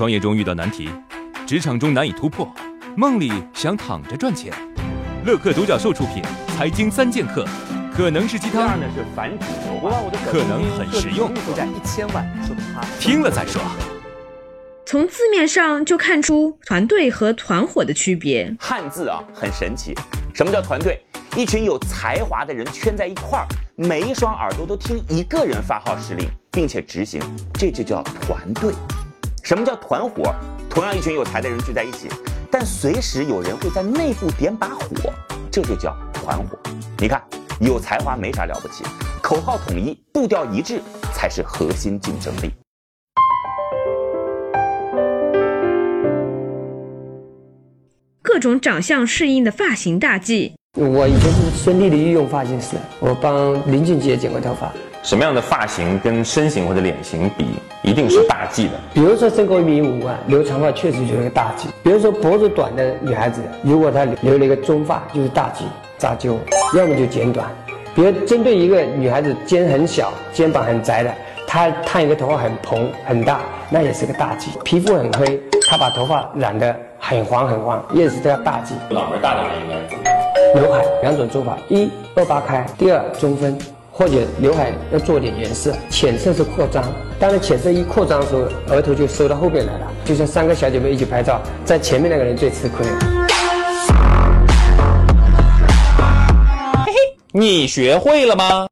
创业中遇到难题，职场中难以突破，梦里想躺着赚钱。乐客独角兽出品《财经三剑客》，可能是鸡汤，呢是反主流可能很实用，负债一千万，说明他听了再说。从字面上就看出团队和团伙的区别。汉字啊，很神奇。什么叫团队？一群有才华的人圈在一块儿，每一双耳朵都听一个人发号施令，并且执行，这就叫团队。什么叫团伙？同样一群有才的人聚在一起，但随时有人会在内部点把火，这就叫团伙。你看，有才华没啥了不起，口号统一，步调一致，才是核心竞争力。各种长相适应的发型大忌。我以前是孙俪的御用发型师，我帮林俊杰剪过头发。什么样的发型跟身形或者脸型比，一定是大忌的。比如说身高一米五啊，留长发确实就是个大忌。比如说脖子短的女孩子，如果她留了一个中发，就是大忌，扎揪，要么就剪短。比如针对一个女孩子肩很小、肩膀很窄的，她烫一个头发很蓬很大，那也是个大忌。皮肤很黑，她把头发染得很黄很黄，也是个大忌。脑门大的人应该怎么？刘海两种做法：一二八开，第二中分。或者刘海要做点颜色，浅色是扩张。当然浅色一扩张的时候，额头就收到后边来了。就像三个小姐妹一起拍照，在前面那个人最吃亏。嘿嘿，你学会了吗？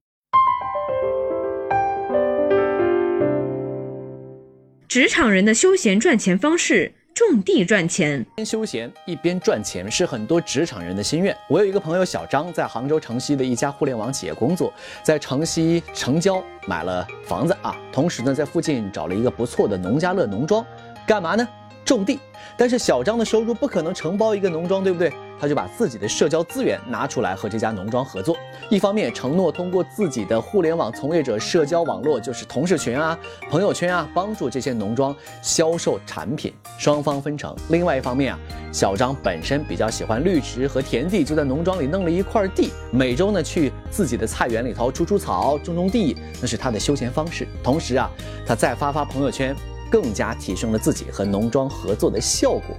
职场人的休闲赚钱方式。种地赚钱，一边休闲一边赚钱是很多职场人的心愿。我有一个朋友小张，在杭州城西的一家互联网企业工作，在城西城郊买了房子啊，同时呢，在附近找了一个不错的农家乐农庄，干嘛呢？种地。但是小张的收入不可能承包一个农庄，对不对？他就把自己的社交资源拿出来和这家农庄合作，一方面承诺通过自己的互联网从业者社交网络，就是同事群啊、朋友圈啊，帮助这些农庄销售产品，双方分成；另外一方面啊，小张本身比较喜欢绿植和田地，就在农庄里弄了一块地，每周呢去自己的菜园里头除除草、种种地，那是他的休闲方式。同时啊，他再发发朋友圈。更加提升了自己和农庄合作的效果，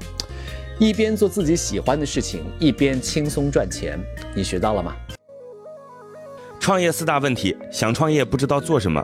一边做自己喜欢的事情，一边轻松赚钱。你学到了吗？创业四大问题：想创业不知道做什么，